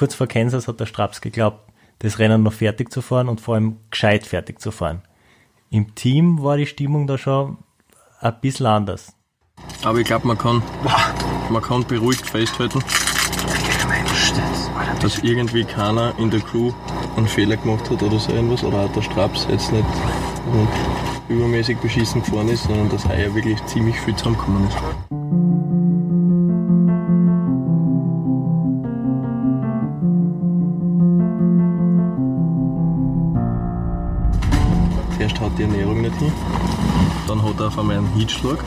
kurz vor Kansas hat der Straps geglaubt, das Rennen noch fertig zu fahren und vor allem gescheit fertig zu fahren. Im Team war die Stimmung da schon ein bisschen anders. Aber ich glaube, man kann, man kann beruhigt festhalten, dass irgendwie keiner in der Crew einen Fehler gemacht hat oder so irgendwas, oder auch der Straps jetzt nicht übermäßig beschissen gefahren ist, sondern dass heuer wirklich ziemlich viel zusammengekommen ist. Die Ernährung nicht hin, dann hat er auf einmal einen Heatschlag,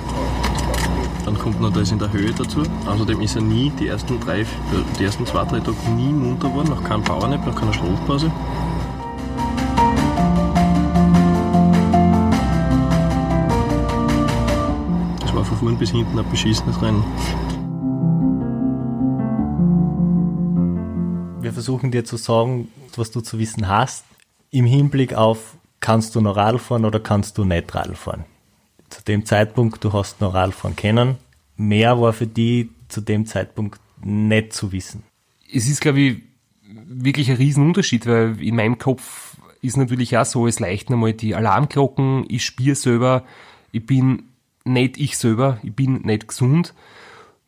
dann kommt noch das in der Höhe dazu. Außerdem ist er nie die ersten drei, die ersten zwei, drei Tage nie munter geworden, nach keinem Powernap, nach keiner Schlafpause. Das war von vorn bis hinten ein beschissenes Rennen. Wir versuchen dir zu sagen, was du zu wissen hast, im Hinblick auf, kannst du noch Radl fahren oder kannst du nicht Radl fahren. Zu dem Zeitpunkt, du hast noch Radl fahren können. Mehr war für die zu dem Zeitpunkt nicht zu wissen. Es ist, glaube ich, wirklich ein Riesenunterschied, weil in meinem Kopf ist natürlich auch so, es leichten einmal die Alarmglocken, ich spiele selber, ich bin nicht ich selber, ich bin nicht gesund.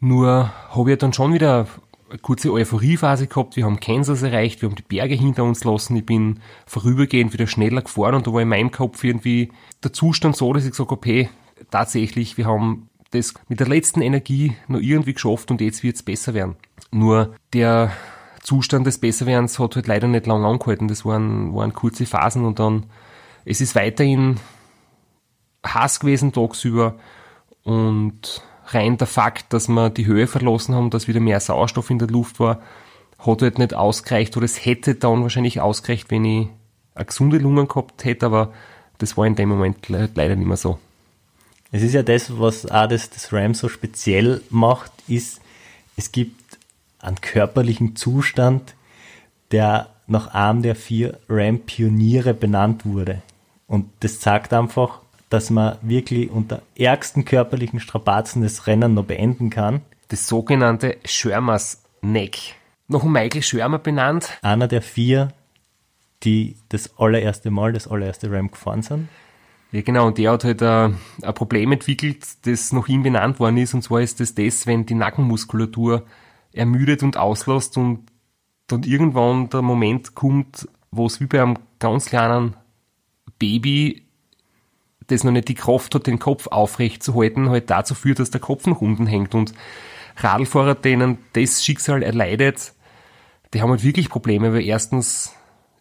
Nur habe ich dann schon wieder eine kurze Euphoriephase gehabt. Wir haben Kansas erreicht, wir haben die Berge hinter uns lassen. Ich bin vorübergehend wieder schneller gefahren und da war in meinem Kopf irgendwie der Zustand so, dass ich gesagt habe, okay, tatsächlich, wir haben das mit der letzten Energie noch irgendwie geschafft und jetzt wird es besser werden. Nur der Zustand des Besserwerdens hat halt leider nicht lang angehalten. Das waren, waren kurze Phasen und dann, es ist weiterhin Hass gewesen tagsüber und rein der Fakt, dass wir die Höhe verlassen haben, dass wieder mehr Sauerstoff in der Luft war, hat halt nicht ausgereicht oder es hätte dann wahrscheinlich ausgereicht, wenn ich eine gesunde Lunge gehabt hätte, aber das war in dem Moment leider nicht mehr so. Es ist ja das, was auch das, das RAM so speziell macht, ist, es gibt einen körperlichen Zustand, der nach einem der vier RAM-Pioniere benannt wurde. Und das zeigt einfach, dass man wirklich unter ärgsten körperlichen Strapazen das Rennen noch beenden kann. Das sogenannte Schörmers Neck. Noch ein Michael Schörmer benannt. Einer der vier, die das allererste Mal, das allererste Ram gefahren sind. Ja, genau, und der hat halt ein, ein Problem entwickelt, das nach ihm benannt worden ist, und zwar ist das das, wenn die Nackenmuskulatur ermüdet und auslässt und dann irgendwann der Moment kommt, wo es wie bei einem ganz kleinen Baby das noch nicht die Kraft hat, den Kopf aufrecht zu halten, halt dazu führt, dass der Kopf nach unten hängt. Und Radlfahrer, denen das Schicksal erleidet, die haben halt wirklich Probleme, weil erstens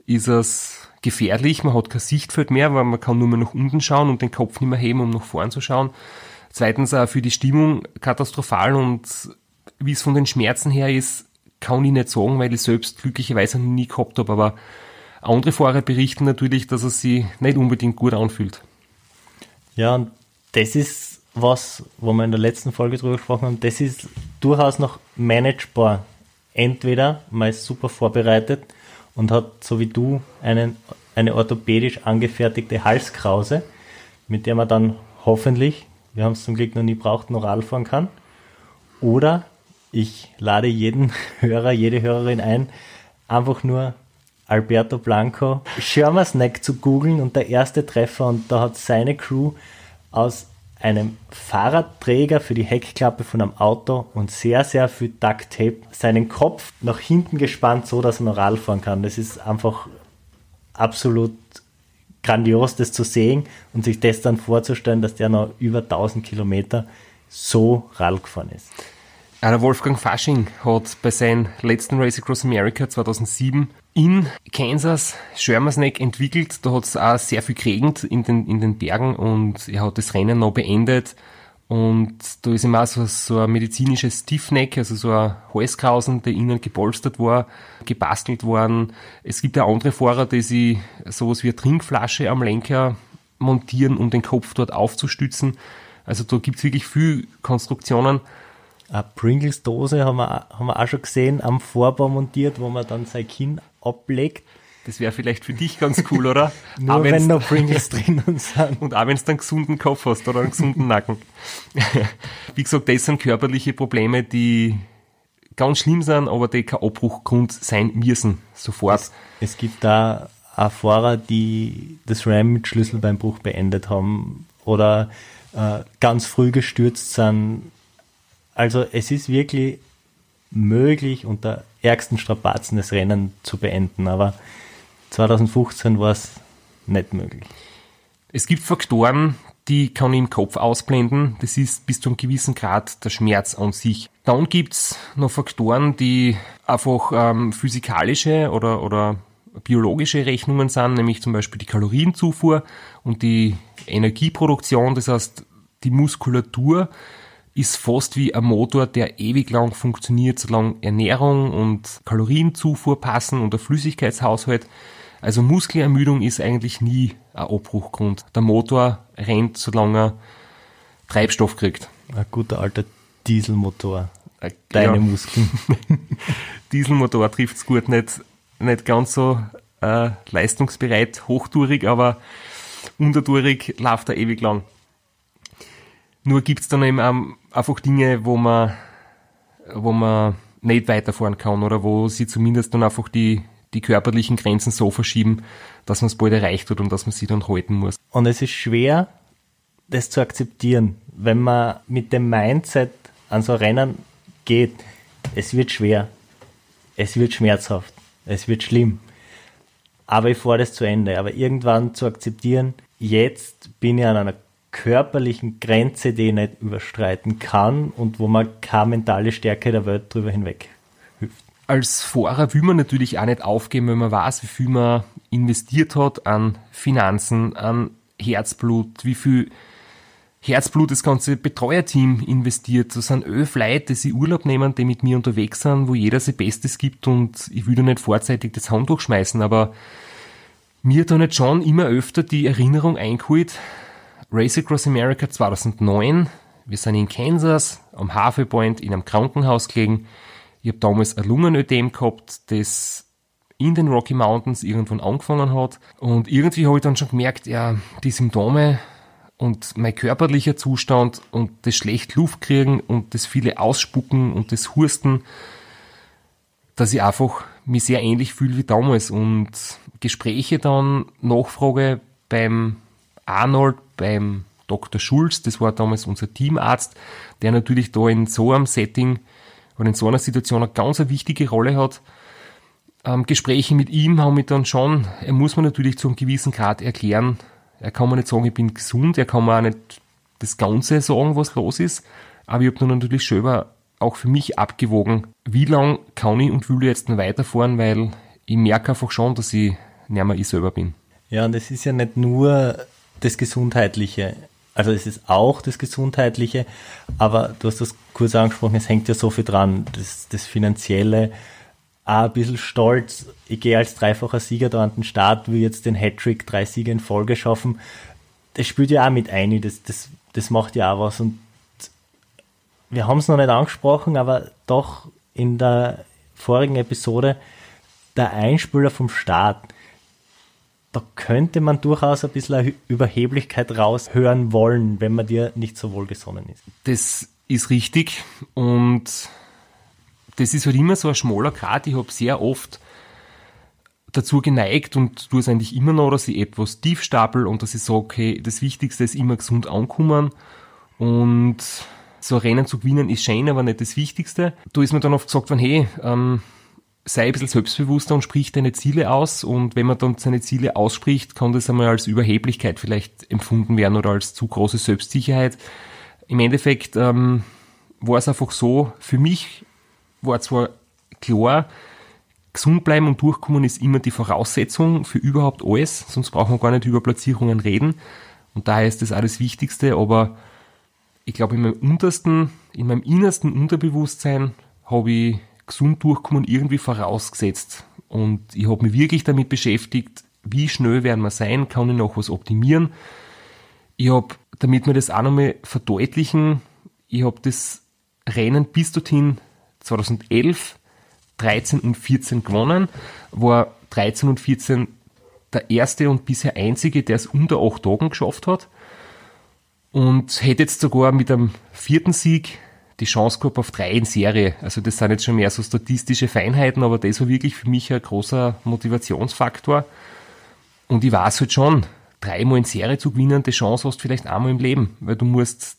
ist es gefährlich, man hat kein Sichtfeld mehr, weil man kann nur mehr nach unten schauen und den Kopf nicht mehr heben, um nach vorn zu schauen. Zweitens auch für die Stimmung katastrophal und wie es von den Schmerzen her ist, kann ich nicht sagen, weil ich selbst glücklicherweise noch nie gehabt habe, aber andere Fahrer berichten natürlich, dass es sich nicht unbedingt gut anfühlt. Ja, und das ist was, wo wir in der letzten Folge drüber gesprochen haben, das ist durchaus noch managebar. Entweder man ist super vorbereitet und hat, so wie du, einen, eine orthopädisch angefertigte Halskrause, mit der man dann hoffentlich, wir haben es zum Glück noch nie braucht, noch fahren kann. Oder ich lade jeden Hörer, jede Hörerin ein, einfach nur Alberto Blanco Schirmers Neck zu googeln und der erste Treffer und da hat seine Crew aus einem Fahrradträger für die Heckklappe von einem Auto und sehr, sehr viel Duct Tape seinen Kopf nach hinten gespannt, so dass er noch Radl fahren kann. Das ist einfach absolut grandios, das zu sehen und sich das dann vorzustellen, dass der noch über 1000 Kilometer so Radl gefahren ist. Der Wolfgang Fasching hat bei seinem letzten Race Across America 2007 in Kansas Sherman's Neck entwickelt. Da hat es auch sehr viel geregnet in den, in den Bergen und er hat das Rennen noch beendet. Und da ist ihm auch so, so ein medizinisches Stiffneck, also so ein Halskrausen, der innen gepolstert war, gebastelt worden. Es gibt auch andere Fahrer, die sich sowas wie eine Trinkflasche am Lenker montieren, um den Kopf dort aufzustützen. Also da gibt's wirklich viel Konstruktionen. Eine Pringles-Dose haben wir, haben wir auch schon gesehen, am Vorbau montiert, wo man dann sein Kinn ablegt. Das wäre vielleicht für dich ganz cool, oder? Nur auch wenn noch Pringles drinnen sind. Und auch wenn du einen gesunden Kopf hast oder einen gesunden Nacken. Wie gesagt, das sind körperliche Probleme, die ganz schlimm sind, aber die kein Abbruchgrund sein müssen, sofort. Es, es gibt da auch Fahrer, die das Ram mit Schlüsselbeinbruch beendet haben oder äh, ganz früh gestürzt sind. Also es ist wirklich möglich, unter ärgsten Strapazen das Rennen zu beenden, aber 2015 war es nicht möglich. Es gibt Faktoren, die kann ich im Kopf ausblenden. Das ist bis zu einem gewissen Grad der Schmerz an sich. Dann gibt's noch Faktoren, die einfach ähm, physikalische oder, oder biologische Rechnungen sind, nämlich zum Beispiel die Kalorienzufuhr und die Energieproduktion. Das heißt, die Muskulatur ist fast wie ein Motor, der ewig lang funktioniert, solange Ernährung und Kalorienzufuhr passen und der Flüssigkeitshaushalt. Also Muskelermüdung ist eigentlich nie ein Abbruchgrund. Der Motor rennt, solange er Treibstoff kriegt. Ein guter alter Dieselmotor. Äh, Deine ja. Muskeln. Dieselmotor trifft's gut, nicht, nicht ganz so äh, leistungsbereit, hochtourig, aber untertourig läuft er ewig lang. Nur gibt's dann eben einfach Dinge, wo man, wo man nicht weiterfahren kann oder wo sie zumindest dann einfach die, die körperlichen Grenzen so verschieben, dass man es bald erreicht wird und dass man sie dann halten muss. Und es ist schwer, das zu akzeptieren, wenn man mit dem Mindset an so Rennen geht. Es wird schwer, es wird schmerzhaft, es wird schlimm. Aber ich fahre das zu Ende. Aber irgendwann zu akzeptieren, jetzt bin ich an einer körperlichen Grenze, die ich nicht überstreiten kann und wo man keine mentale Stärke der Welt drüber hinweg hüpft. Als Fahrer will man natürlich auch nicht aufgeben, wenn man weiß, wie viel man investiert hat an Finanzen, an Herzblut, wie viel Herzblut das ganze Betreuerteam investiert. Das sind elf Leute, die sich Urlaub nehmen, die mit mir unterwegs sind, wo jeder sein Bestes gibt und ich will da nicht vorzeitig das Handtuch schmeißen, aber mir hat da nicht schon immer öfter die Erinnerung eingeholt, Race Across America 2009. Wir sind in Kansas am Havel Point in einem Krankenhaus gelegen. Ich habe damals ein Lungenödem gehabt, das in den Rocky Mountains irgendwann angefangen hat. Und irgendwie habe ich dann schon gemerkt, ja, die Symptome und mein körperlicher Zustand und das schlecht Luft kriegen und das viele Ausspucken und das Husten, dass ich einfach mich sehr ähnlich fühle wie damals und Gespräche dann, Nachfrage beim Arnold beim Dr. Schulz, das war damals unser Teamarzt, der natürlich da in so einem Setting oder in so einer Situation eine ganz eine wichtige Rolle hat. Ähm, Gespräche mit ihm haben mich dann schon, er muss mir natürlich zu einem gewissen Grad erklären, er kann mir nicht sagen, ich bin gesund, er kann mir auch nicht das Ganze sagen, was los ist, aber ich habe dann natürlich selber auch für mich abgewogen, wie lang kann ich und will ich jetzt weiterfahren, weil ich merke einfach schon, dass ich nicht mehr ich selber bin. Ja, und es ist ja nicht nur das Gesundheitliche. Also es ist auch das Gesundheitliche, aber du hast das kurz angesprochen, es hängt ja so viel dran. Das, das Finanzielle, auch ein bisschen stolz. Ich gehe als dreifacher Sieger da an den Start, will jetzt den Hattrick, drei Siege in Folge schaffen. Das spielt ja auch mit ein, das, das, das macht ja auch was. Und wir haben es noch nicht angesprochen, aber doch in der vorigen Episode der Einspieler vom Start da könnte man durchaus ein bisschen Überheblichkeit raushören wollen, wenn man dir nicht so wohlgesonnen ist. Das ist richtig und das ist halt immer so ein schmaler Grad. Ich habe sehr oft dazu geneigt und tue es eigentlich immer noch, dass ich etwas tief stapel und dass ich sage, okay, das Wichtigste ist immer gesund ankommen und so ein Rennen zu gewinnen ist schön, aber nicht das Wichtigste. Da ist mir dann oft gesagt worden, hey, ähm, sei ein bisschen selbstbewusster und sprich deine Ziele aus. Und wenn man dann seine Ziele ausspricht, kann das einmal als Überheblichkeit vielleicht empfunden werden oder als zu große Selbstsicherheit. Im Endeffekt ähm, war es einfach so, für mich war zwar klar, gesund bleiben und durchkommen ist immer die Voraussetzung für überhaupt alles, sonst braucht man gar nicht über Platzierungen reden. Und daher ist das alles Wichtigste, aber ich glaube, in meinem untersten, in meinem innersten Unterbewusstsein habe ich gesund durchkommen irgendwie vorausgesetzt. Und ich habe mich wirklich damit beschäftigt, wie schnell werden wir sein, kann ich noch was optimieren. Ich habe, damit wir das auch nochmal verdeutlichen, ich habe das Rennen bis dorthin 2011, 13 und 14 gewonnen, war 13 und 14 der erste und bisher einzige, der es unter 8 Tagen geschafft hat und hätte jetzt sogar mit einem vierten Sieg die Chance gehabt auf drei in Serie. Also das sind jetzt schon mehr so statistische Feinheiten, aber das war wirklich für mich ein großer Motivationsfaktor. Und ich weiß halt schon, dreimal in Serie zu gewinnen, die Chance hast du vielleicht einmal im Leben, weil du musst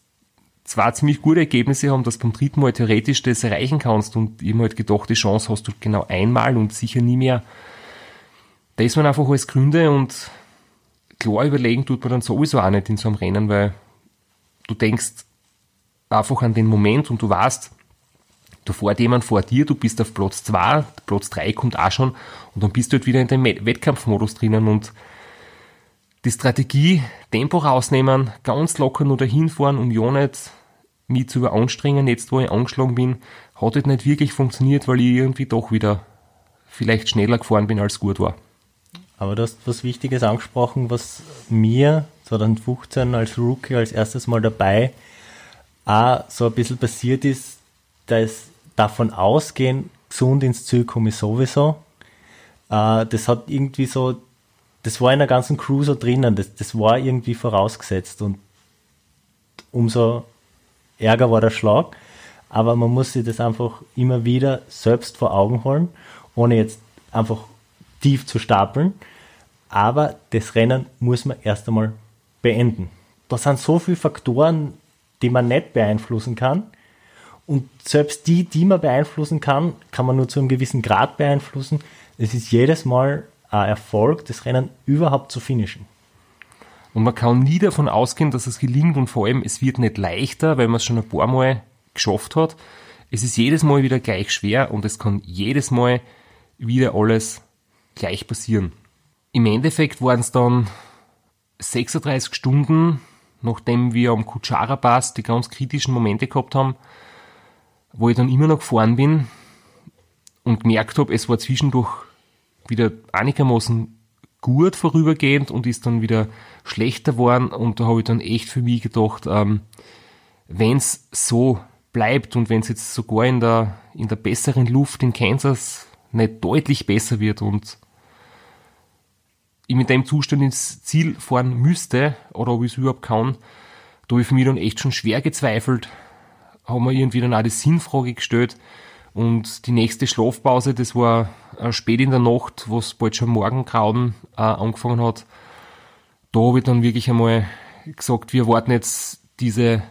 zwar ziemlich gute Ergebnisse haben, dass du beim dritten Mal theoretisch das erreichen kannst und ich habe halt gedacht, die Chance hast du genau einmal und sicher nie mehr. Das waren einfach alles Gründe und klar überlegen tut man dann sowieso auch nicht in so einem Rennen, weil du denkst einfach an den Moment und du weißt, da fährt jemand vor dir, du bist auf Platz 2, Platz 3 kommt auch schon und dann bist du halt wieder in dem Wettkampfmodus drinnen und die Strategie, Tempo rausnehmen, ganz locker nur dahin fahren, um ja nicht mich zu überanstrengen, jetzt wo ich angeschlagen bin, hat halt nicht wirklich funktioniert, weil ich irgendwie doch wieder vielleicht schneller gefahren bin, als gut war. Aber du hast was Wichtiges angesprochen, was mir 2015 als Rookie als erstes Mal dabei auch so ein bisschen passiert ist, dass davon ausgehen, gesund ins Ziel komme ich sowieso. Äh, das hat irgendwie so, das war in der ganzen Crew so drinnen, das, das war irgendwie vorausgesetzt und umso ärger war der Schlag. Aber man muss sich das einfach immer wieder selbst vor Augen holen, ohne jetzt einfach tief zu stapeln. Aber das Rennen muss man erst einmal beenden. Da sind so viele Faktoren die man nicht beeinflussen kann. Und selbst die, die man beeinflussen kann, kann man nur zu einem gewissen Grad beeinflussen. Es ist jedes Mal ein Erfolg, das Rennen überhaupt zu finishen. Und man kann nie davon ausgehen, dass es gelingt und vor allem, es wird nicht leichter, weil man es schon ein paar Mal geschafft hat. Es ist jedes Mal wieder gleich schwer und es kann jedes Mal wieder alles gleich passieren. Im Endeffekt waren es dann 36 Stunden nachdem wir am Kutschara Pass die ganz kritischen Momente gehabt haben, wo ich dann immer noch gefahren bin und gemerkt habe, es war zwischendurch wieder einigermaßen gut vorübergehend und ist dann wieder schlechter geworden. Und da habe ich dann echt für mich gedacht, ähm, wenn es so bleibt und wenn es jetzt sogar in der, in der besseren Luft in Kansas nicht deutlich besser wird und ich mit dem Zustand ins Ziel fahren müsste oder ob ich es überhaupt kann, da habe ich für mich dann echt schon schwer gezweifelt, haben wir irgendwie dann auch die Sinnfrage gestellt und die nächste Schlafpause, das war äh, spät in der Nacht, wo es bald schon Morgengrauen äh, angefangen hat, da habe ich dann wirklich einmal gesagt, wir warten jetzt diese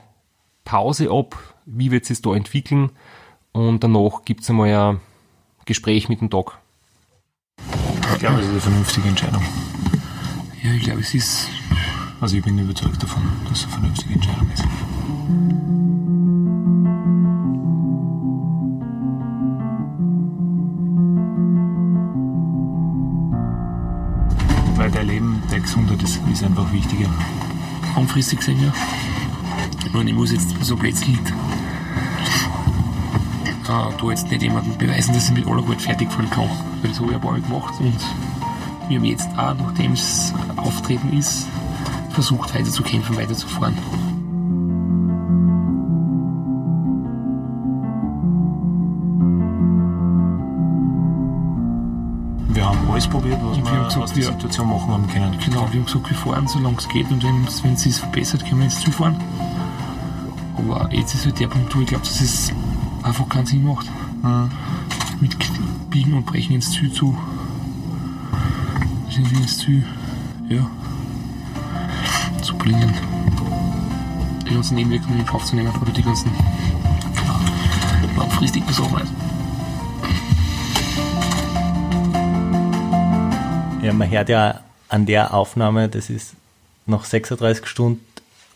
Pause ab, wie wird es da entwickeln? Und danach gibt es einmal ein Gespräch mit dem Doc. Ich glaube, das ist eine vernünftige Entscheidung. Ja, ich glaube, es ist. Also ich bin überzeugt davon, dass es eine vernünftige Entscheidung ist. Weil dein Leben, der Gesundheit ist, ist einfach wichtiger. Langfristig gesehen, ja. Und ich muss jetzt so plötzlich äh, da jetzt nicht jemandem beweisen, dass ich mit aller Gewalt fertig fahren kann. Weil das habe ich ein paar Mal gemacht und wir haben jetzt auch, nachdem es auftreten ist, versucht weiter zu kämpfen, weiter zu fahren. Wir haben alles probiert, was Und wir wir gesagt, aus der Situation machen haben können. Genau, wir haben gesagt, wir fahren, solange es geht und wenn es sich verbessert, können wir ins Ziel fahren. Aber jetzt ist halt der Punkt, wo ich glaube, dass es einfach keinen Sinn macht. Mit Biegen und Brechen ins Ziel zu. Sind wir ins Ziel, ja, zu bringen. Die ganzen Nebenwirkungen in Kauf zu nehmen oder die ganzen langfristigen Sachen. Ja, man hört ja an der Aufnahme, das ist noch 36 Stunden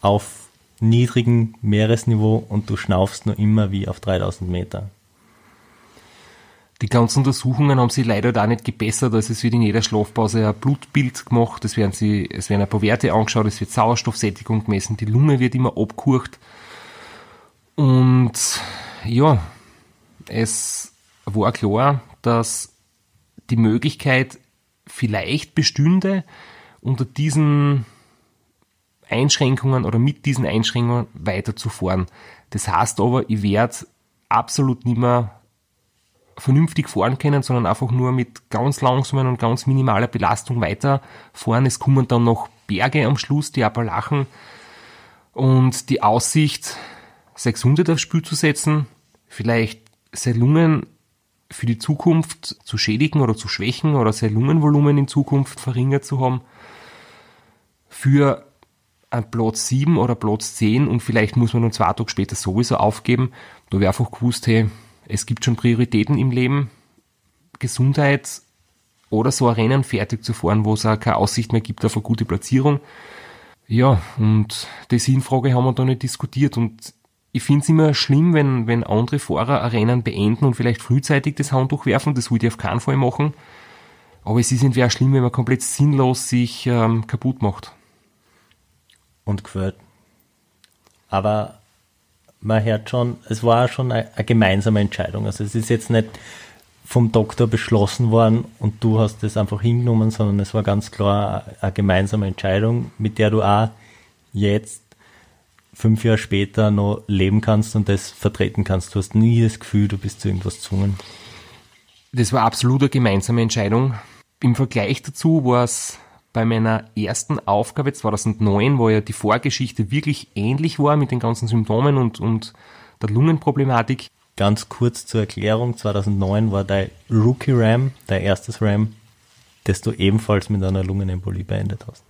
auf niedrigem Meeresniveau und du schnaufst nur immer wie auf 3000 Meter. Die ganzen Untersuchungen haben sich leider da nicht gebessert. Also es wird in jeder Schlafpause ein Blutbild gemacht, es werden, sie, es werden ein paar Werte angeschaut, es wird Sauerstoffsättigung gemessen, die Lunge wird immer abgehurcht. Und ja, es war klar, dass die Möglichkeit vielleicht bestünde, unter diesen Einschränkungen oder mit diesen Einschränkungen weiterzufahren. Das heißt aber, ich werde absolut nicht mehr vernünftig fahren können, sondern einfach nur mit ganz langsamen und ganz minimaler Belastung weiterfahren. Es kommen dann noch Berge am Schluss, die Appalachen. Und die Aussicht seine Gesundheit aufs Spiel zu setzen, vielleicht seine Lungen für die Zukunft zu schädigen oder zu schwächen oder sein Lungenvolumen in Zukunft verringert zu haben, für ein Platz 7 oder Platz 10 und vielleicht muss man dann zwei Tage später sowieso aufgeben. Da wäre einfach gewusst, hey, es gibt schon Prioritäten im Leben, Gesundheit oder so ein Rennen fertig zu fahren, wo es auch keine Aussicht mehr gibt auf eine gute Platzierung. Ja, und die Sinnfrage haben wir da nicht diskutiert und ich finde es immer schlimm, wenn, wenn andere Fahrer ein Rennen beenden und vielleicht frühzeitig das Handtuch werfen. Das würde ich auf keinen Fall machen. Aber es ist auch schlimm, wenn man komplett sinnlos sich ähm, kaputt macht. Und gehört. Aber man hört schon, es war schon eine, eine gemeinsame Entscheidung. Also es ist jetzt nicht vom Doktor beschlossen worden und du hast das einfach hingenommen, sondern es war ganz klar eine, eine gemeinsame Entscheidung, mit der du auch jetzt fünf Jahre später noch leben kannst und das vertreten kannst. Du hast nie das Gefühl, du bist zu irgendwas gezwungen. Das war absolut eine gemeinsame Entscheidung. Im Vergleich dazu war es bei meiner ersten Aufgabe 2009, wo ja die Vorgeschichte wirklich ähnlich war mit den ganzen Symptomen und, und der Lungenproblematik. Ganz kurz zur Erklärung, 2009 war dein Rookie Ram, dein erstes Ram, das du ebenfalls mit einer Lungenembolie beendet hast.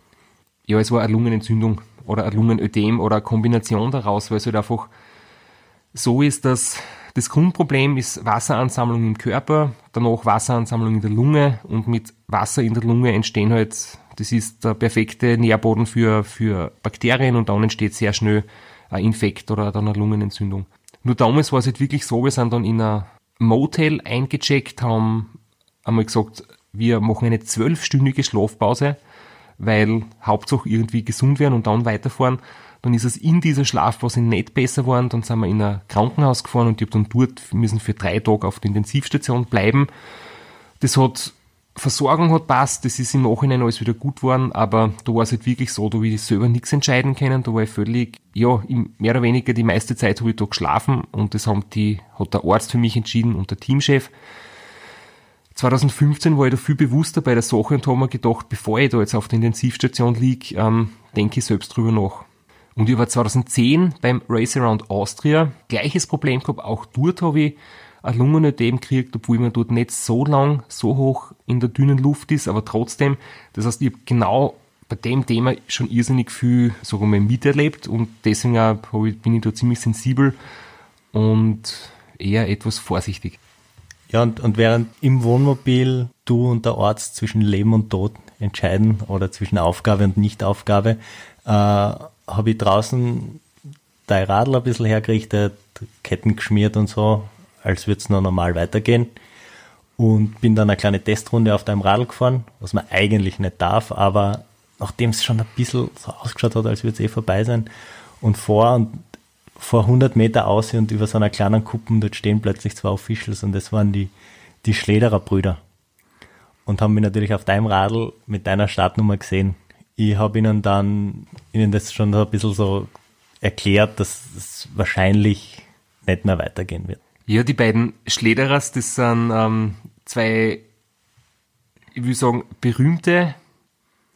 Ja, es war eine Lungenentzündung oder ein Lungenödem oder eine Kombination daraus, weil es halt einfach so ist, dass das Grundproblem ist Wasseransammlung im Körper, danach Wasseransammlung in der Lunge und mit Wasser in der Lunge entstehen halt, das ist der perfekte Nährboden für, für Bakterien und dann entsteht sehr schnell ein Infekt oder dann eine Lungenentzündung. Nur damals war es halt wirklich so, wir sind dann in ein Motel eingecheckt, haben einmal gesagt, wir machen eine zwölfstündige Schlafpause weil Hauptsache irgendwie gesund werden und dann weiterfahren. Dann ist es in dieser Schlafpause nicht besser geworden. Dann sind wir in ein Krankenhaus gefahren und ich habe dann dort müssen für drei Tage auf der Intensivstation bleiben. Das hat Versorgung hat passt, das ist im Nachhinein alles wieder gut geworden, aber da war es halt wirklich so, da habe ich selber nichts entscheiden können, da war ich völlig, ja, mehr oder weniger die meiste Zeit habe ich da geschlafen und das haben die, hat der Arzt für mich entschieden und der Teamchef. 2015 war ich da viel bewusster bei der Sache und habe mir gedacht, bevor ich da jetzt auf der Intensivstation liege, ähm, denke ich selbst drüber nach. Und ich war 2010 beim Race Around Austria, gleiches Problem gehabt, auch dort habe ich ein Lungenödem gekriegt, obwohl man dort nicht so lang, so hoch in der dünnen Luft ist, aber trotzdem, das heißt, ich habe genau bei dem Thema schon irrsinnig viel, sagen wir miterlebt und deswegen bin ich da ziemlich sensibel und eher etwas vorsichtig. Ja, und, und während im Wohnmobil du und der Arzt zwischen Leben und Tod entscheiden oder zwischen Aufgabe und Nichtaufgabe, äh, habe ich draußen dein Radl ein bisschen hergerichtet, Ketten geschmiert und so, als würde es noch normal weitergehen. Und bin dann eine kleine Testrunde auf deinem Radl gefahren, was man eigentlich nicht darf, aber nachdem es schon ein bisschen so ausgeschaut hat, als würde es eh vorbei sein, und vor und vor 100 Meter aus und über so einer kleinen Kuppen, dort stehen plötzlich zwei Officials und das waren die, die Schlederer Brüder. Und haben mich natürlich auf deinem Radl mit deiner Startnummer gesehen. Ich habe ihnen dann, ihnen das schon ein bisschen so erklärt, dass es wahrscheinlich nicht mehr weitergehen wird. Ja, die beiden Schlederers, das sind ähm, zwei, ich will sagen, berühmte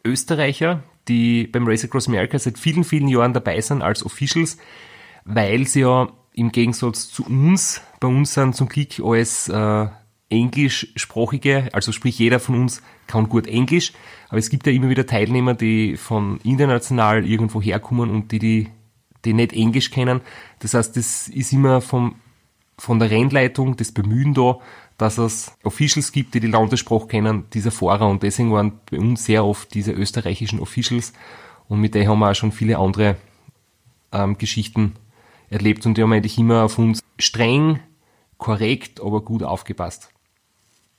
Österreicher, die beim Race Across America seit vielen, vielen Jahren dabei sind als Officials weil sie ja im Gegensatz zu uns, bei uns sind zum Glück alles äh, englischsprachige, also sprich jeder von uns kann gut Englisch, aber es gibt ja immer wieder Teilnehmer, die von international irgendwo herkommen und die, die, die nicht Englisch kennen. Das heißt, das ist immer vom, von der Rennleitung das Bemühen da, dass es Officials gibt, die die Landessprache kennen, dieser Fahrer. Und deswegen waren bei uns sehr oft diese österreichischen Officials. Und mit denen haben wir auch schon viele andere ähm, Geschichten erlebt. Und die haben eigentlich immer auf uns streng, korrekt, aber gut aufgepasst.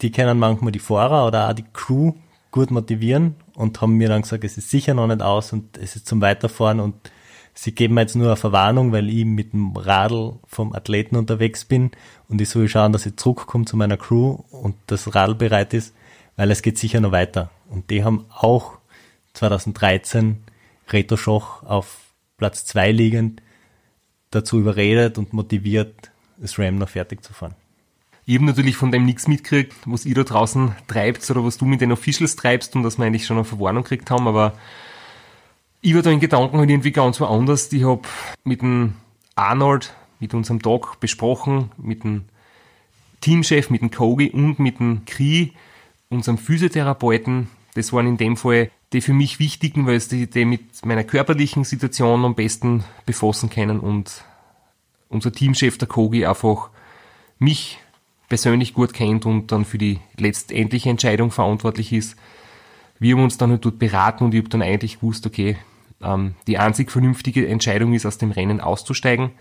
Die können manchmal die Fahrer oder auch die Crew gut motivieren und haben mir dann gesagt, es ist sicher noch nicht aus und es ist zum Weiterfahren und sie geben mir jetzt nur eine Verwarnung, weil ich mit dem Radl vom Athleten unterwegs bin und ich soll schauen, dass ich zurückkomme zu meiner Crew und das Radl bereit ist, weil es geht sicher noch weiter. Und die haben auch 2013 Reto Schoch auf Platz 2 liegend dazu überredet und motiviert, das Ram noch fertig zu fahren. Ich habe natürlich von dem nichts mitgekriegt, was ihr da draußen treibt oder was du mit den Officials treibst und dass wir eigentlich schon eine Verwarnung gekriegt haben, aber ich war da in Gedanken halt irgendwie ganz woanders. Ich habe mit dem Arnold, mit unserem Doc besprochen, mit dem Teamchef, mit dem Kogi und mit dem Kri, unserem Physiotherapeuten. Das waren in dem Fall die für mich wichtigen, weil sie die mit meiner körperlichen Situation am besten befassen können und unser Teamchef, der Kogi, einfach mich persönlich gut kennt und dann für die letztendliche Entscheidung verantwortlich ist. Wir haben uns dann halt dort beraten und ich habe dann eigentlich gewusst, okay, ähm, die einzig vernünftige Entscheidung ist, aus dem Rennen auszusteigen,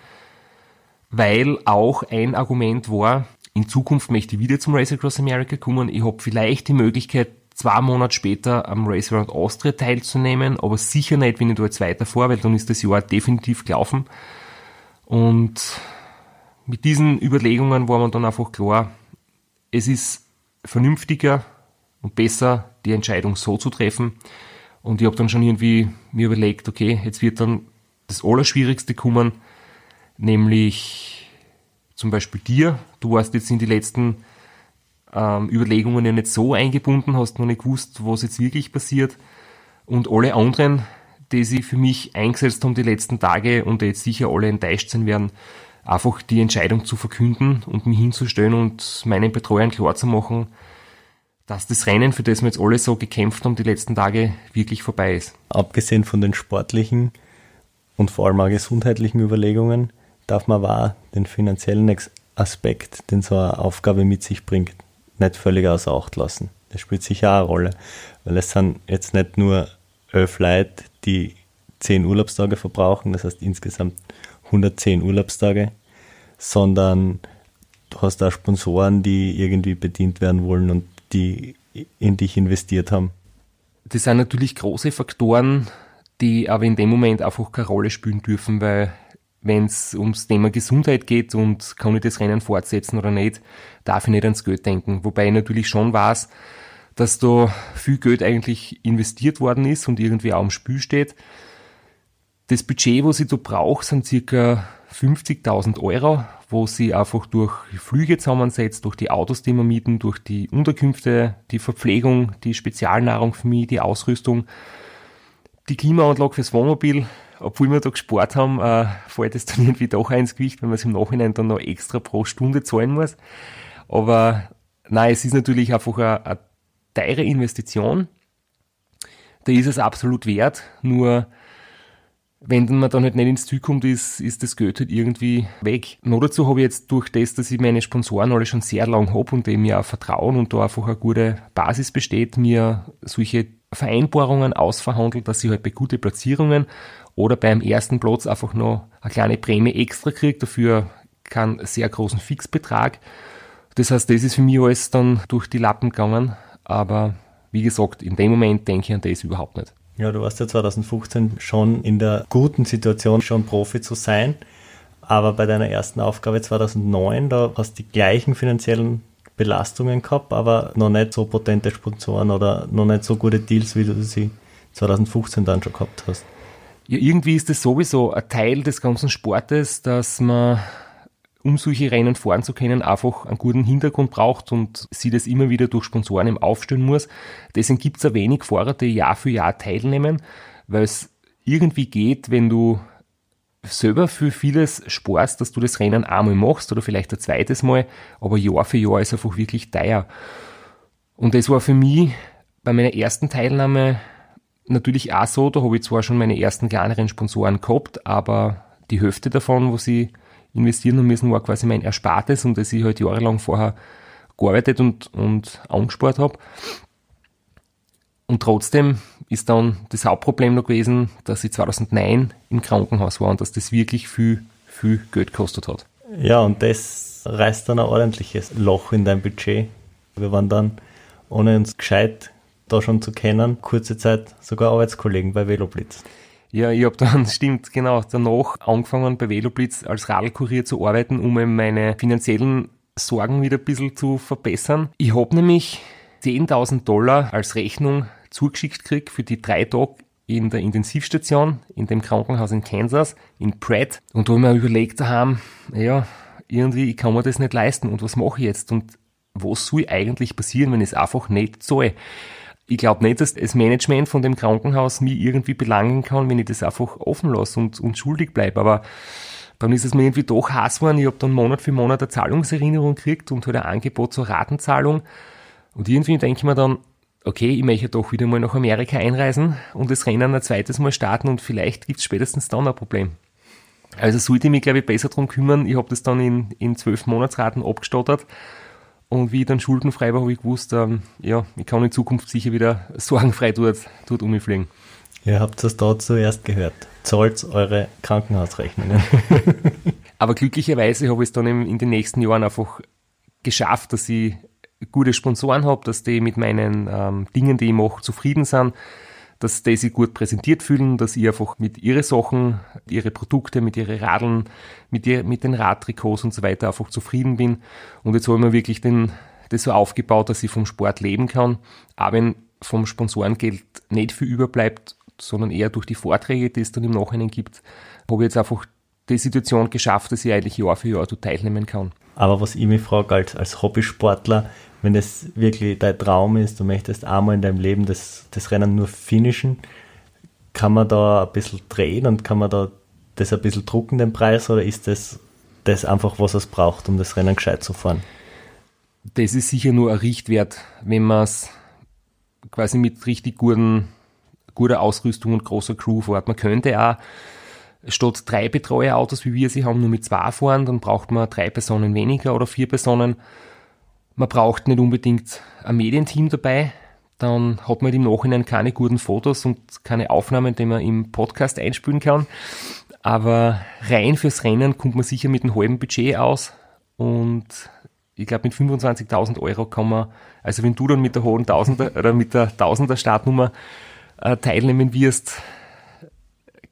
weil auch ein Argument war, in Zukunft möchte ich wieder zum Race Across America kommen. Ich habe vielleicht die Möglichkeit, zwei Monate später am Race Around Austria teilzunehmen, aber sicher nicht, wenn ich da jetzt weiter vor, weil dann ist das Jahr definitiv gelaufen. Und mit diesen Überlegungen war man dann einfach klar, es ist vernünftiger und besser, die Entscheidung so zu treffen. Und ich habe dann schon irgendwie mir überlegt, okay, jetzt wird dann das Allerschwierigste kommen, nämlich zum Beispiel dir. Du warst jetzt in die letzten ähm, Überlegungen ja nicht so eingebunden, hast noch nicht gewusst, was jetzt wirklich passiert. Und alle anderen, die sich für mich eingesetzt haben die letzten Tage und die jetzt sicher alle enttäuscht sein werden, einfach die Entscheidung zu verkünden und mich hinzustellen und meinen Betreuern klarzumachen, dass das Rennen, für das wir jetzt alle so gekämpft haben die letzten Tage, wirklich vorbei ist. Abgesehen von den sportlichen und vor allem auch gesundheitlichen Überlegungen, darf man wahr den finanziellen Aspekt, den so eine Aufgabe mit sich bringt, nicht völlig außer Acht lassen. Das spielt sicher auch eine Rolle, weil es sind jetzt nicht nur elf Leute, die zehn Urlaubstage verbrauchen, das heißt insgesamt 110 Urlaubstage, sondern du hast auch Sponsoren, die irgendwie bedient werden wollen und die in dich investiert haben. Das sind natürlich große Faktoren, die aber in dem Moment einfach keine Rolle spielen dürfen, weil wenn es ums Thema Gesundheit geht und kann ich das Rennen fortsetzen oder nicht, darf ich nicht ans Geld denken. Wobei ich natürlich schon weiß, dass da viel Geld eigentlich investiert worden ist und irgendwie auch im Spiel steht. Das Budget, was ich da brauche, sind circa 50.000 Euro, wo sie einfach durch Flüge zusammensetzt, durch die Autos, die wir mieten, durch die Unterkünfte, die Verpflegung, die Spezialnahrung für mich, die Ausrüstung, die Klimaanlage fürs Wohnmobil. Obwohl wir da gespart haben, äh, fällt es dann irgendwie doch ins Gewicht, wenn man es im Nachhinein dann noch extra pro Stunde zahlen muss. Aber nein, es ist natürlich einfach eine, eine teure Investition. Da ist es absolut wert, nur wenn man dann halt nicht ins Ziel kommt, ist, ist das Geld halt irgendwie weg. Noch dazu habe ich jetzt durch das, dass ich meine Sponsoren alle schon sehr lang habe und dem mir auch vertrauen und da einfach eine gute Basis besteht, mir solche Vereinbarungen ausverhandelt, dass ich halt bei guten Platzierungen oder beim ersten Platz einfach noch eine kleine Prämie extra kriege, dafür keinen sehr großen Fixbetrag. Das heißt, das ist für mich alles dann durch die Lappen gegangen, aber wie gesagt, in dem Moment denke ich an das überhaupt nicht. Ja, du warst ja 2015 schon in der guten Situation, schon Profi zu sein. Aber bei deiner ersten Aufgabe 2009, da hast du die gleichen finanziellen Belastungen gehabt, aber noch nicht so potente Sponsoren oder noch nicht so gute Deals, wie du sie 2015 dann schon gehabt hast. Ja, irgendwie ist das sowieso ein Teil des ganzen Sportes, dass man um solche Rennen fahren zu können, einfach einen guten Hintergrund braucht und sie das immer wieder durch Sponsoren im aufstellen muss. Deswegen gibt es ein wenig Fahrer, die Jahr für Jahr teilnehmen, weil es irgendwie geht, wenn du selber für vieles sparst, dass du das Rennen einmal machst oder vielleicht ein zweites Mal, aber Jahr für Jahr ist einfach wirklich teuer. Und das war für mich bei meiner ersten Teilnahme natürlich auch so, da habe ich zwar schon meine ersten kleineren Sponsoren gehabt, aber die Hälfte davon, wo sie investieren haben müssen, war quasi mein Erspartes, um das ich halt jahrelang vorher gearbeitet und, und angespart habe. Und trotzdem ist dann das Hauptproblem noch gewesen, dass ich 2009 im Krankenhaus war und dass das wirklich viel, viel Geld gekostet hat. Ja, und das reißt dann ein ordentliches Loch in dein Budget. Wir waren dann, ohne uns gescheit da schon zu kennen, kurze Zeit sogar Arbeitskollegen bei Veloblitz. Ja, ich habe dann, stimmt, genau, danach angefangen bei Veloblitz als Radlkurier zu arbeiten, um meine finanziellen Sorgen wieder ein bisschen zu verbessern. Ich habe nämlich 10.000 Dollar als Rechnung zugeschickt gekriegt für die drei Tage in der Intensivstation, in dem Krankenhaus in Kansas, in Pratt. Und da habe ich mir überlegt haben, ja, irgendwie, ich kann mir das nicht leisten und was mache ich jetzt? Und was soll eigentlich passieren, wenn ich es einfach nicht zahle? Ich glaube nicht, dass das Management von dem Krankenhaus mich irgendwie belangen kann, wenn ich das einfach offen lasse und, und schuldig bleibe. Aber Dann ist es mir irgendwie doch heiß geworden. Ich habe dann Monat für Monat eine Zahlungserinnerung gekriegt und halt ein Angebot zur Ratenzahlung. Und irgendwie denke ich mir dann, okay, ich möchte doch wieder mal nach Amerika einreisen und das Rennen ein zweites Mal starten und vielleicht gibt es spätestens dann ein Problem. Also sollte ich mich, glaube ich, besser drum kümmern. Ich habe das dann in, in zwölf Monatsraten abgestottert. Und wie ich dann schuldenfrei war, habe ich gewusst, ähm, ja, ich kann in Zukunft sicher wieder sorgenfrei dort, dort umfliegen. Ihr habt das da zuerst gehört. Zahlt eure Krankenhausrechnungen. Aber glücklicherweise habe ich es dann in den nächsten Jahren einfach geschafft, dass ich gute Sponsoren habe, dass die mit meinen ähm, Dingen, die ich mache, zufrieden sind, dass die sich gut präsentiert fühlen, dass ich einfach mit ihren Sachen, ihre Produkte, mit ihren Radeln, mit, ihr, mit den Radtrikots und so weiter einfach zufrieden bin. Und jetzt habe ich mir wirklich den, das so aufgebaut, dass ich vom Sport leben kann. auch wenn vom Sponsorengeld nicht viel überbleibt, sondern eher durch die Vorträge, die es dann im Nachhinein gibt, habe ich jetzt einfach die Situation geschafft, dass ich eigentlich Jahr für Jahr teilnehmen kann. Aber was ich mich frage, als, als Hobbysportler, wenn das wirklich dein Traum ist, du möchtest einmal in deinem Leben das, das Rennen nur finishen, kann man da ein bisschen drehen und kann man da das ein bisschen drucken, den Preis, oder ist das, das einfach, was es braucht, um das Rennen gescheit zu fahren? Das ist sicher nur ein Richtwert, wenn man es quasi mit richtig guten guter Ausrüstung und großer Crew fährt. Man könnte auch statt drei Betreuerautos, wie wir sie haben, nur mit zwei fahren, dann braucht man drei Personen weniger oder vier Personen. Man braucht nicht unbedingt ein Medienteam dabei, dann hat man im Nachhinein keine guten Fotos und keine Aufnahmen, die man im Podcast einspielen kann. Aber rein fürs Rennen kommt man sicher mit einem halben Budget aus und ich glaube mit 25.000 Euro kann man, also wenn du dann mit der hohen Tausender oder mit der Tausender Startnummer äh, teilnehmen wirst,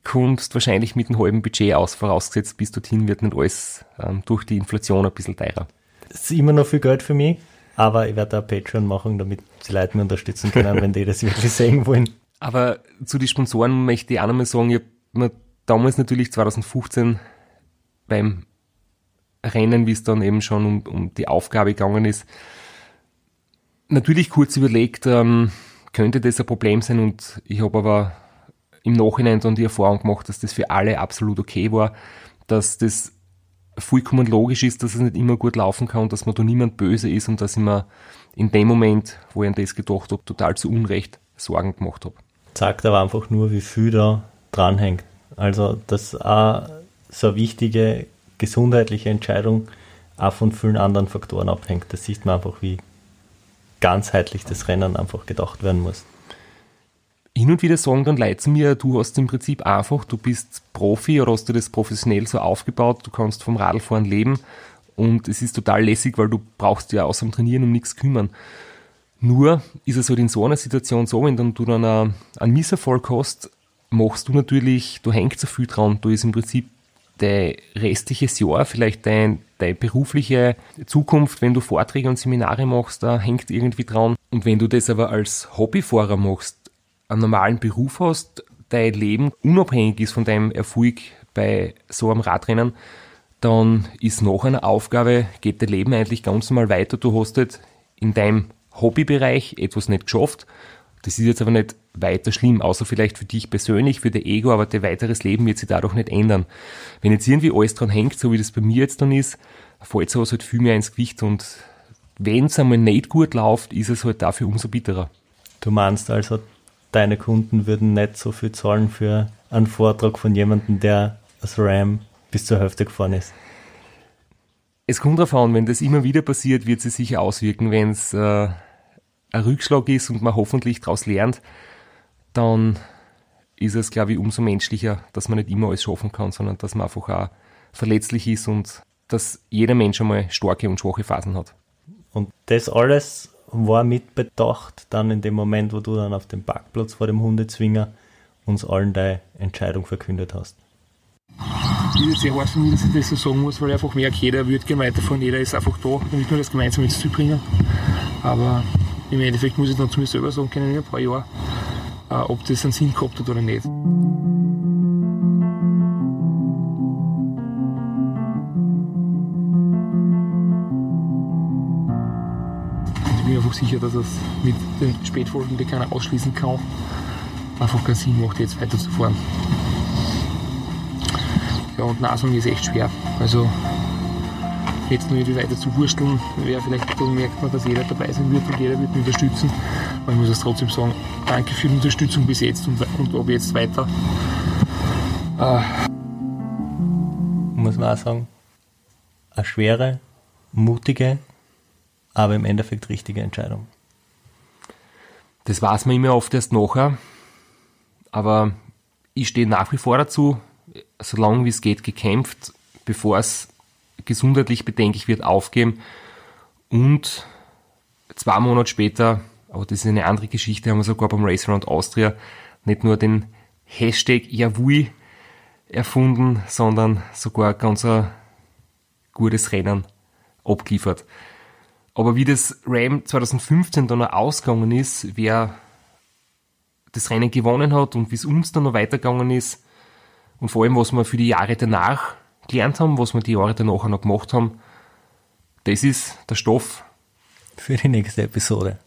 kommst wahrscheinlich mit einem halben Budget aus, vorausgesetzt bis dorthin wird nicht alles ähm, durch die Inflation ein bisschen teurer. Das ist immer noch viel Geld für mich, aber ich werde auch Patreon machen, damit die Leute mich unterstützen können, wenn die das wirklich sehen wollen. Aber zu den Sponsoren möchte ich auch nochmal sagen, ich habe mir damals natürlich 2015 beim Rennen, wie es dann eben schon um, um die Aufgabe gegangen ist, natürlich kurz überlegt, ähm, könnte das ein Problem sein und ich habe aber im Nachhinein dann die Erfahrung gemacht, dass das für alle absolut okay war, dass das vollkommen logisch ist, dass es nicht immer gut laufen kann, dass man da niemand böse ist und dass ich mir in dem Moment, wo ich an das gedacht habe, total zu Unrecht Sorgen gemacht habe. Zeigt aber einfach nur, wie viel da dranhängt. Also, dass auch so eine wichtige gesundheitliche Entscheidung auch von vielen anderen Faktoren abhängt. Das sieht man einfach, wie ganzheitlich das Rennen einfach gedacht werden muss. Hin und wieder sagen dann Leute mir, du hast im Prinzip einfach, du bist Profi oder hast du das professionell so aufgebaut, du kannst vom Radlfahren leben und es ist total lässig, weil du brauchst ja außer dem Trainieren um nichts kümmern. Nur ist es halt in so einer Situation so, wenn dann du dann einen Misserfolg hast, machst du natürlich, du hängst so viel dran, du ist im Prinzip dein restliches Jahr, vielleicht dein, deine berufliche Zukunft, wenn du Vorträge und Seminare machst, da hängt irgendwie dran. Und wenn du das aber als Hobbyfahrer machst, einen normalen Beruf hast, dein Leben unabhängig ist von deinem Erfolg bei so einem Radrennen, dann ist nach einer Aufgabe, geht dein Leben eigentlich ganz normal weiter. Du hast halt in deinem Hobbybereich etwas nicht geschafft. Das ist jetzt aber nicht weiter schlimm, außer vielleicht für dich persönlich, für dein Ego, aber dein weiteres Leben wird sich dadurch nicht ändern. Wenn jetzt irgendwie alles dran hängt, so wie das bei mir jetzt dann ist, fällt sowas halt viel mehr ins Gewicht und wenn es einmal nicht gut läuft, ist es halt dafür umso bitterer. Du meinst also, deine Kunden würden nicht so viel zahlen für einen Vortrag von jemandem, der das RAM bis zur Hälfte gefahren ist? Es kommt darauf an, wenn das immer wieder passiert, wird es sich sicher auswirken. Wenn es äh, ein Rückschlag ist und man hoffentlich daraus lernt, dann ist es, glaube ich, umso menschlicher, dass man nicht immer alles schaffen kann, sondern dass man einfach auch verletzlich ist und dass jeder Mensch einmal starke und schwache Phasen hat. Und das alles war mitbedacht dann in dem Moment, wo du dann auf dem Parkplatz vor dem Hundezwinger uns allen deine Entscheidung verkündet hast. Ist jetzt sehr für mich, dass ich das so sagen muss, weil ich einfach merke, jeder wird gerne weiterfahren, jeder ist einfach da, damit wir das gemeinsam ins Ziel bringen. Aber im Endeffekt muss ich dann zu mir selber sagen können, in ein paar Jahren, äh, ob das einen Sinn gehabt hat oder nicht. Einfach sicher, dass es mit den Spätfolgen, die keiner ausschließen kann, einfach keinen Sinn macht, jetzt weiterzufahren. Ja, und sagen ist echt schwer. Also jetzt nur irgendwie weiter zu wursteln, wäre vielleicht, dann merkt man, dass jeder dabei sein wird und jeder wird mich unterstützen. Aber ich muss es trotzdem sagen, danke für die Unterstützung bis jetzt und, und ab jetzt weiter. Äh. Muss man auch sagen, eine schwere, mutige, aber im Endeffekt richtige Entscheidung. Das weiß man immer oft erst nachher, aber ich stehe nach wie vor dazu, solange wie es geht, gekämpft, bevor es gesundheitlich bedenklich wird, aufgeben und zwei Monate später, aber das ist eine andere Geschichte, haben wir sogar beim Race Around Austria nicht nur den Hashtag Yavui erfunden, sondern sogar ganz ein gutes Rennen abgeliefert. Aber wie das Ram 2015 dann noch ausgegangen ist, wer das Rennen gewonnen hat und wie es uns dann noch weitergegangen ist und vor allem, was wir für die Jahre danach gelernt haben, was wir die Jahre danach noch gemacht haben, das ist der Stoff für die nächste Episode.